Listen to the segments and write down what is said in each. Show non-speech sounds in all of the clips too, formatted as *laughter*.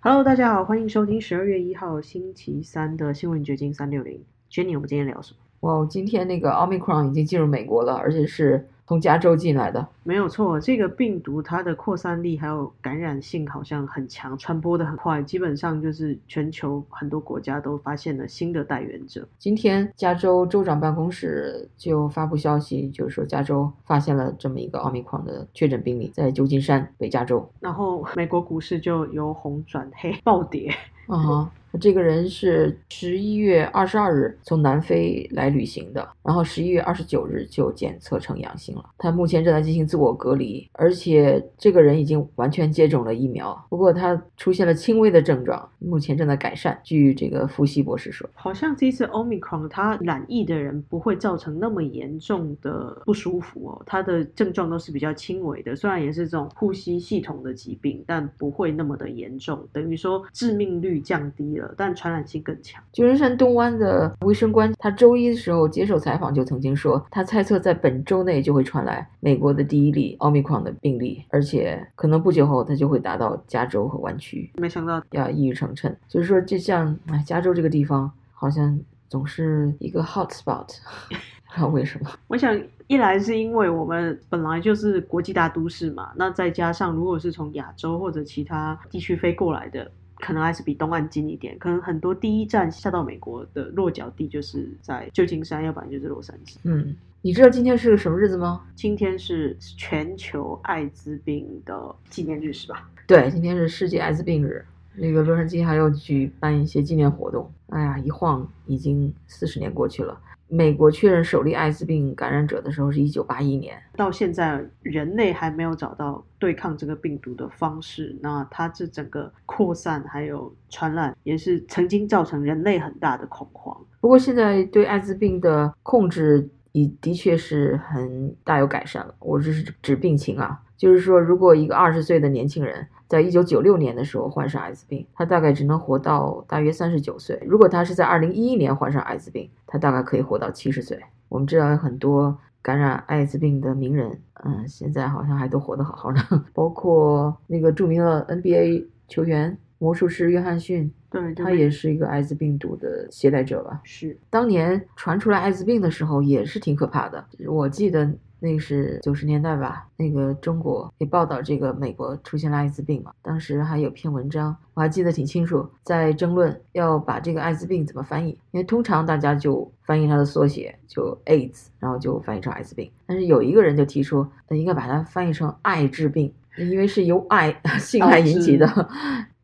Hello，大家好，欢迎收听十二月一号星期三的新闻掘金三六零。Jenny，我们今天聊什么？哇，今天那个 Omicron 已经进入美国了，而且是从加州进来的。没有错，这个病毒它的扩散力还有感染性好像很强，传播的很快，基本上就是全球很多国家都发现了新的带源者。今天加州州长办公室就发布消息，就是说加州发现了这么一个奥密克戎的确诊病例，在旧金山北加州。然后美国股市就由红转黑，暴跌。啊哈，这个人是十一月二十二日从南非来旅行的，然后十一月二十九日就检测成阳性了。他目前正在进行自我隔离，而且这个人已经完全接种了疫苗，不过他出现了轻微的症状，目前正在改善。据这个福西博士说，好像这次 Omicron 它染疫的人不会造成那么严重的不舒服哦，他的症状都是比较轻微的，虽然也是这种呼吸系统的疾病，但不会那么的严重，等于说致命率降低了，但传染性更强。旧金山东湾的卫生官，他周一的时候接受采访就曾经说，他猜测在本周内就会传来美国的第一例奥密克戎的病例，而且可能不久后他就会达到加州和湾区。没想到要一语成谶，就是说，就像哎，加州这个地方好像总是一个 hot spot，*laughs* 不知道为什么。我想，一来是因为我们本来就是国际大都市嘛，那再加上如果是从亚洲或者其他地区飞过来的，可能还是比东岸近一点。可能很多第一站下到美国的落脚地就是在旧金山，要不然就是洛杉矶。嗯，你知道今天是个什么日子吗？今天是全球艾滋病的纪念日，是吧？对，今天是世界艾滋病日。那个洛杉矶还要举办一些纪念活动。哎呀，一晃已经四十年过去了。美国确认首例艾滋病感染者的时候是一九八一年，到现在人类还没有找到对抗这个病毒的方式。那它这整个扩散还有传染，也是曾经造成人类很大的恐慌。不过现在对艾滋病的控制已的确是很大有改善了。我这是指病情啊，就是说，如果一个二十岁的年轻人在一九九六年的时候患上艾滋病，他大概只能活到大约三十九岁；如果他是在二零一一年患上艾滋病，他大概可以活到七十岁。我们知道有很多感染艾滋病的名人，嗯，现在好像还都活得好好的，*laughs* 包括那个著名的 NBA 球员魔术师约翰逊，对，他也是一个艾滋病毒的携带者吧？是当年传出来艾滋病的时候也是挺可怕的，我记得。那个是九十年代吧，那个中国也报道这个美国出现了艾滋病嘛，当时还有篇文章，我还记得挺清楚，在争论要把这个艾滋病怎么翻译，因为通常大家就翻译它的缩写就 AIDS，然后就翻译成艾滋病，但是有一个人就提出，那应该把它翻译成艾治病，因为是由爱 *laughs* 性爱引起的，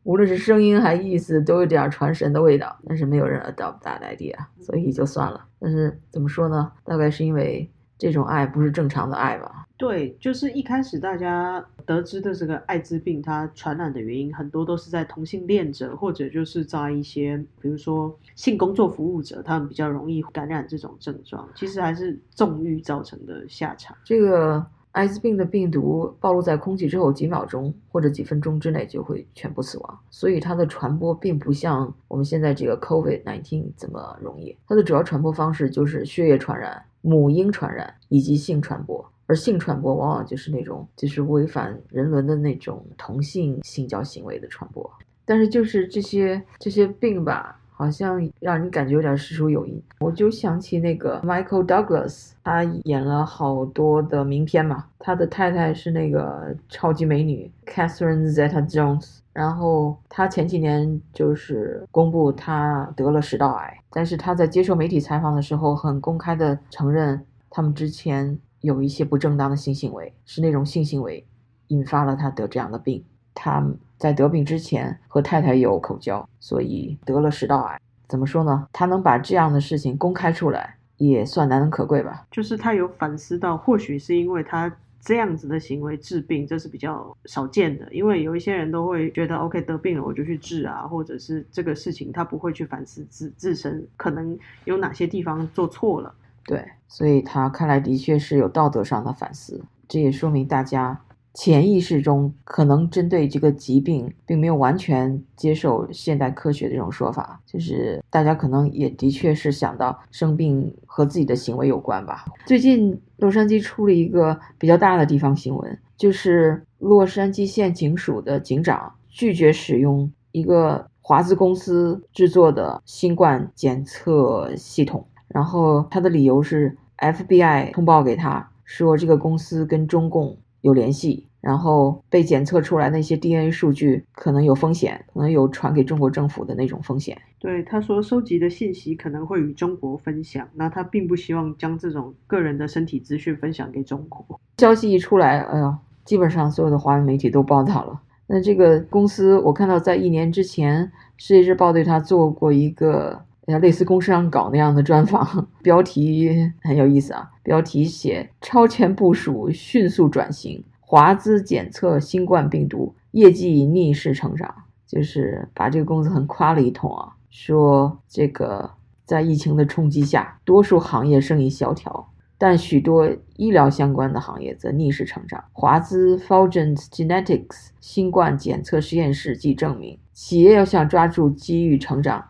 无论是声音还意思都有点传神的味道，但是没有人 adopt that idea，所以就算了。但是怎么说呢？大概是因为。这种爱不是正常的爱吧？对，就是一开始大家得知的这个艾滋病，它传染的原因很多都是在同性恋者，或者就是在一些比如说性工作服务者，他们比较容易感染这种症状。其实还是纵欲造成的下场。这个艾滋病的病毒暴露在空气之后，几秒钟或者几分钟之内就会全部死亡，所以它的传播并不像我们现在这个 COVID-19 这么容易。它的主要传播方式就是血液传染。母婴传染以及性传播，而性传播往往就是那种就是违反人伦的那种同性性交行为的传播。但是就是这些这些病吧，好像让人感觉有点事出有因。我就想起那个 Michael Douglas，他演了好多的名片嘛，他的太太是那个超级美女 Catherine Zeta-Jones。然后他前几年就是公布他得了食道癌，但是他在接受媒体采访的时候，很公开的承认他们之前有一些不正当的性行为，是那种性行为引发了他得这样的病。他在得病之前和太太有口交，所以得了食道癌。怎么说呢？他能把这样的事情公开出来，也算难能可贵吧。就是他有反思到，或许是因为他。这样子的行为治病，这是比较少见的，因为有一些人都会觉得，OK 得病了我就去治啊，或者是这个事情他不会去反思自自身可能有哪些地方做错了。对，所以他看来的确是有道德上的反思，这也说明大家。潜意识中可能针对这个疾病，并没有完全接受现代科学的这种说法，就是大家可能也的确是想到生病和自己的行为有关吧。最近洛杉矶出了一个比较大的地方新闻，就是洛杉矶县警署的警长拒绝使用一个华资公司制作的新冠检测系统，然后他的理由是 FBI 通报给他说这个公司跟中共有联系。然后被检测出来那些 DNA 数据可能有风险，可能有传给中国政府的那种风险。对，他说收集的信息可能会与中国分享，那他并不希望将这种个人的身体资讯分享给中国。消息一出来，哎呀，基本上所有的华文媒体都报道了。那这个公司，我看到在一年之前，《世界日报》对他做过一个类似工商稿那样的专访，*laughs* 标题很有意思啊，标题写“超前部署，迅速转型”。华资检测新冠病毒业绩逆势成长，就是把这个公司很夸了一通啊，说这个在疫情的冲击下，多数行业生意萧条，但许多医疗相关的行业则逆势成长。华资 Fulgent Genetics 新冠检测实验室即证明，企业要想抓住机遇成长，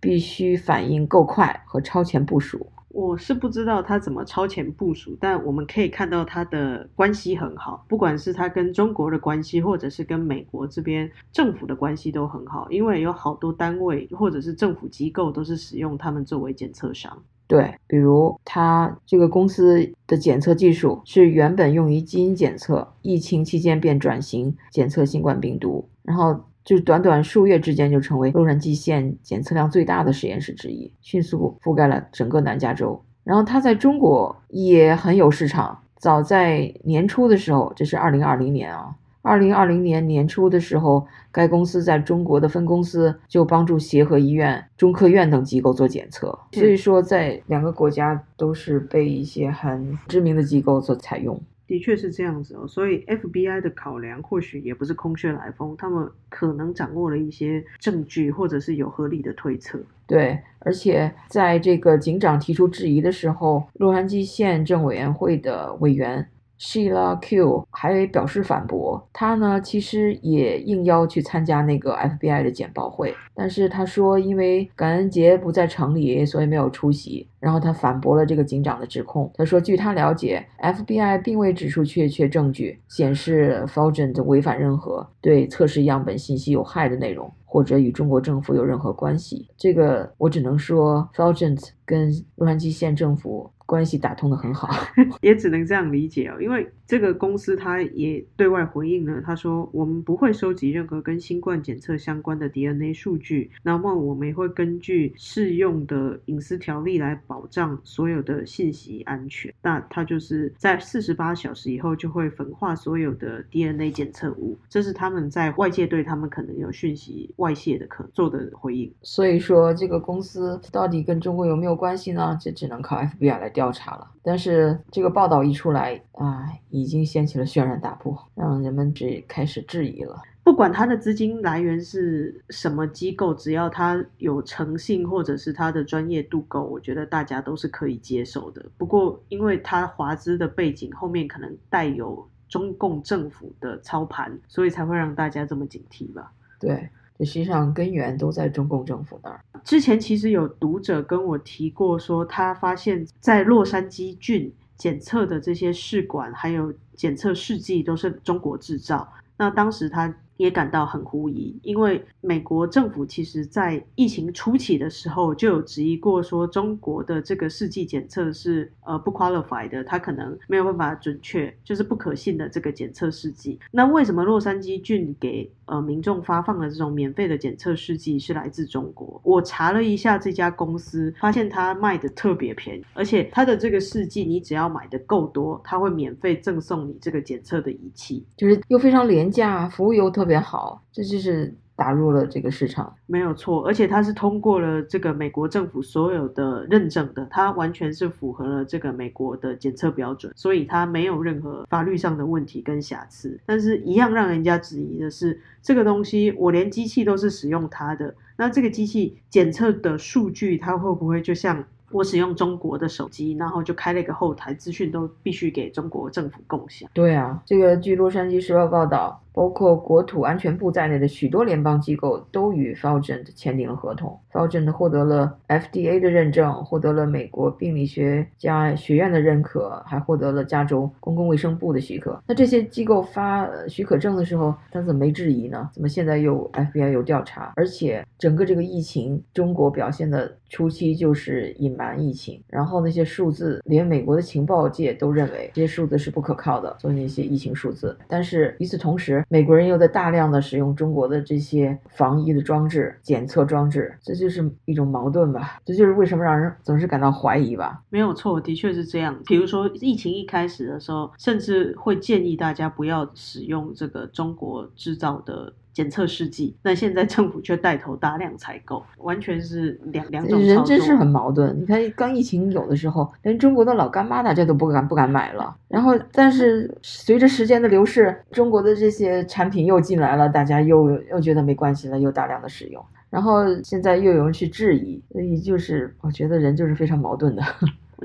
必须反应够快和超前部署。我是不知道他怎么超前部署，但我们可以看到他的关系很好，不管是他跟中国的关系，或者是跟美国这边政府的关系都很好，因为有好多单位或者是政府机构都是使用他们作为检测商。对，比如他这个公司的检测技术是原本用于基因检测，疫情期间便转型检测新冠病毒，然后。就是短短数月之间，就成为洛杉矶县检测量最大的实验室之一，迅速覆盖了整个南加州。然后它在中国也很有市场。早在年初的时候，这是二零二零年啊，二零二零年年初的时候，该公司在中国的分公司就帮助协和医院、中科院等机构做检测。所以说，在两个国家都是被一些很知名的机构所采用。的确是这样子哦，所以 FBI 的考量或许也不是空穴来风，他们可能掌握了一些证据，或者是有合理的推测。对，而且在这个警长提出质疑的时候，洛杉矶县政委员会的委员。Sheila Q 还表示反驳，他呢其实也应邀去参加那个 FBI 的简报会，但是他说因为感恩节不在城里，所以没有出席。然后他反驳了这个警长的指控，他说据他了解，FBI 并未指出确切证据显示 Fulgent 违反任何对测试样本信息有害的内容，或者与中国政府有任何关系。这个我只能说 Fulgent 跟洛杉矶县政府。关系打通的很好，*laughs* 也只能这样理解哦。因为这个公司他也对外回应了，他说我们不会收集任何跟新冠检测相关的 DNA 数据，那么我们也会根据适用的隐私条例来保障所有的信息安全。那他就是在四十八小时以后就会焚化所有的 DNA 检测物，这是他们在外界对他们可能有讯息外泄的可做的回应。所以说这个公司到底跟中国有没有关系呢？这只能靠 FBI 来调。调查了，但是这个报道一出来啊，已经掀起了轩然大波，让人们只开始质疑了。不管他的资金来源是什么机构，只要他有诚信或者是他的专业度够，我觉得大家都是可以接受的。不过，因为他华资的背景后面可能带有中共政府的操盘，所以才会让大家这么警惕吧？对。实际上根源都在中共政府那儿。之前其实有读者跟我提过，说他发现，在洛杉矶郡检测的这些试管还有检测试剂都是中国制造。那当时他。也感到很狐疑，因为美国政府其实在疫情初期的时候就有质疑过，说中国的这个试剂检测是呃不 qualified 的，它可能没有办法准确，就是不可信的这个检测试剂。那为什么洛杉矶郡给呃民众发放的这种免费的检测试剂是来自中国？我查了一下这家公司，发现它卖的特别便宜，而且它的这个试剂你只要买的够多，它会免费赠送你这个检测的仪器，就是又非常廉价，服务又特别。特别好，这就是打入了这个市场，没有错。而且它是通过了这个美国政府所有的认证的，它完全是符合了这个美国的检测标准，所以它没有任何法律上的问题跟瑕疵。但是，一样让人家质疑的是，这个东西我连机器都是使用它的，那这个机器检测的数据，它会不会就像？我使用中国的手机，然后就开了一个后台，资讯都必须给中国政府共享。对啊，这个据洛杉矶时报报道，包括国土安全部在内的许多联邦机构都与 f a u g e n t 签订了合同。f a u g e n t 获得了 FDA 的认证，获得了美国病理学家学院的认可，还获得了加州公共卫生部的许可。那这些机构发许可证的时候，他怎么没质疑呢？怎么现在又 FBI 有调查？而且整个这个疫情，中国表现的初期就是隐瞒疫情，然后那些数字，连美国的情报界都认为这些数字是不可靠的，做那些疫情数字。但是与此同时，美国人又在大量的使用中国的这些防疫的装置、检测装置，这就是一种矛盾吧？这就是为什么让人总是感到怀疑吧？没有错，的确是这样。比如说疫情一开始的时候，甚至会建议大家不要使用这个中国制造的。检测试剂，那现在政府却带头大量采购，完全是两两种人真是很矛盾。你看，刚疫情有的时候，连中国的老干妈大家都不敢不敢买了。然后，但是随着时间的流逝，中国的这些产品又进来了，大家又又觉得没关系了，又大量的使用。然后现在又有人去质疑，所以就是我觉得人就是非常矛盾的。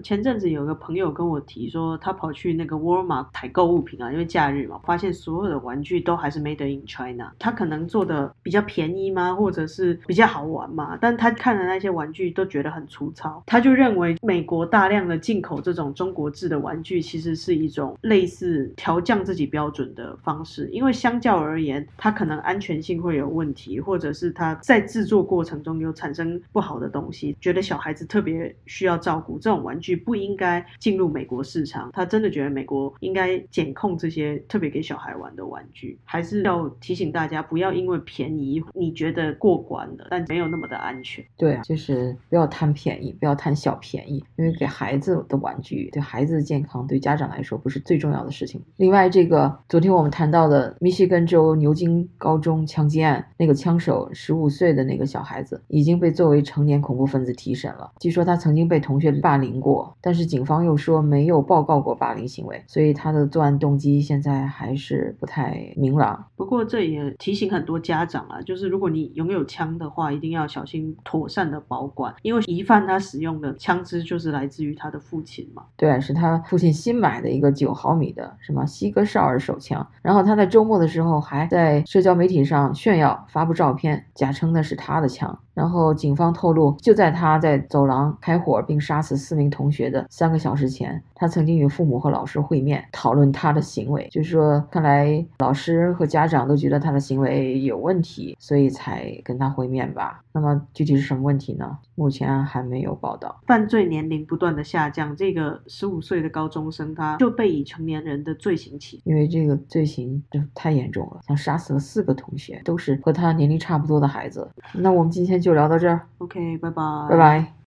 前阵子有个朋友跟我提说，他跑去那个沃尔玛采购物品啊，因为假日嘛，发现所有的玩具都还是 made in China。他可能做的比较便宜吗，或者是比较好玩嘛？但他看的那些玩具都觉得很粗糙，他就认为美国大量的进口这种中国制的玩具，其实是一种类似调降自己标准的方式。因为相较而言，它可能安全性会有问题，或者是它在制作过程中有产生不好的东西，觉得小孩子特别需要照顾这种玩具。不应该进入美国市场。他真的觉得美国应该检控这些特别给小孩玩的玩具，还是要提醒大家不要因为便宜你觉得过关了，但没有那么的安全。对啊，就是不要贪便宜，不要贪小便宜，因为给孩子的玩具对孩子的健康对家长来说不是最重要的事情。另外，这个昨天我们谈到的密西根州牛津高中枪击案，那个枪手十五岁的那个小孩子已经被作为成年恐怖分子提审了。据说他曾经被同学霸凌过。但是警方又说没有报告过霸凌行为，所以他的作案动机现在还是不太明朗。不过这也提醒很多家长啊，就是如果你拥有枪的话，一定要小心妥善的保管，因为疑犯他使用的枪支就是来自于他的父亲嘛。对，是他父亲新买的一个九毫米的什么西格绍尔手枪，然后他在周末的时候还在社交媒体上炫耀，发布照片，假称那是他的枪。然后警方透露，就在他在走廊开火并杀死四名同学的三个小时前，他曾经与父母和老师会面，讨论他的行为。就是说，看来老师和家长都觉得他的行为有问题，所以才跟他会面吧。那么具体是什么问题呢？目前还没有报道。犯罪年龄不断的下降，这个十五岁的高中生他就被以成年人的罪行起，因为这个罪行就太严重了，像杀死了四个同学，都是和他年龄差不多的孩子。那我们今天。就聊到这儿，OK，拜拜，拜拜。